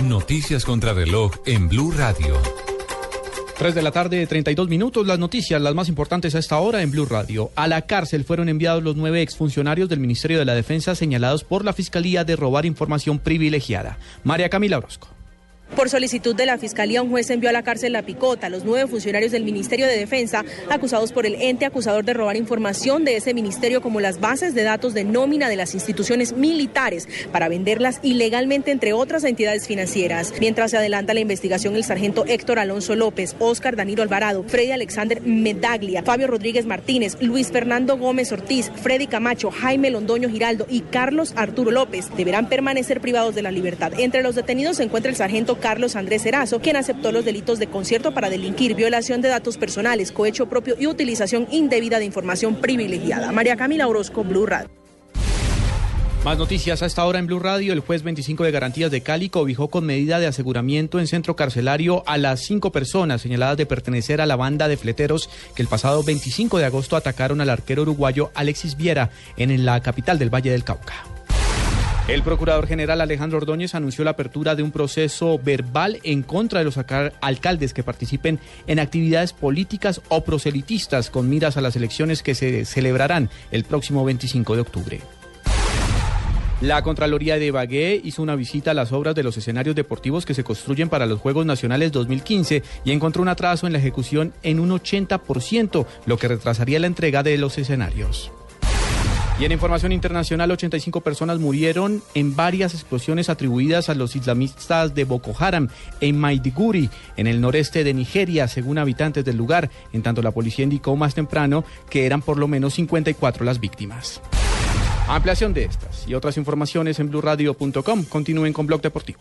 Noticias contra reloj en Blue Radio. 3 de la tarde, 32 minutos. Las noticias, las más importantes a esta hora en Blue Radio. A la cárcel fueron enviados los nueve exfuncionarios del Ministerio de la Defensa señalados por la Fiscalía de robar información privilegiada. María Camila Orozco. Por solicitud de la Fiscalía, un juez envió a la cárcel La Picota a los nueve funcionarios del Ministerio de Defensa acusados por el ente acusador de robar información de ese ministerio como las bases de datos de nómina de las instituciones militares para venderlas ilegalmente entre otras entidades financieras. Mientras se adelanta la investigación, el sargento Héctor Alonso López, Óscar Danilo Alvarado, Freddy Alexander Medaglia, Fabio Rodríguez Martínez, Luis Fernando Gómez Ortiz, Freddy Camacho, Jaime Londoño Giraldo y Carlos Arturo López deberán permanecer privados de la libertad. Entre los detenidos se encuentra el sargento Carlos Andrés Erazo, quien aceptó los delitos de concierto para delinquir, violación de datos personales, cohecho propio y utilización indebida de información privilegiada. María Camila Orozco, Blue Radio. Más noticias a esta hora en Blue Radio. El juez 25 de garantías de Cali cobijó con medida de aseguramiento en centro carcelario a las cinco personas señaladas de pertenecer a la banda de fleteros que el pasado 25 de agosto atacaron al arquero uruguayo Alexis Viera en la capital del Valle del Cauca. El procurador general Alejandro Ordóñez anunció la apertura de un proceso verbal en contra de los alcaldes que participen en actividades políticas o proselitistas con miras a las elecciones que se celebrarán el próximo 25 de octubre. La Contraloría de Ibagué hizo una visita a las obras de los escenarios deportivos que se construyen para los Juegos Nacionales 2015 y encontró un atraso en la ejecución en un 80%, lo que retrasaría la entrega de los escenarios. Y en información internacional, 85 personas murieron en varias explosiones atribuidas a los islamistas de Boko Haram en Maiduguri, en el noreste de Nigeria, según habitantes del lugar, en tanto la policía indicó más temprano que eran por lo menos 54 las víctimas. Ampliación de estas y otras informaciones en blurradio.com. Continúen con Blog Deportivo.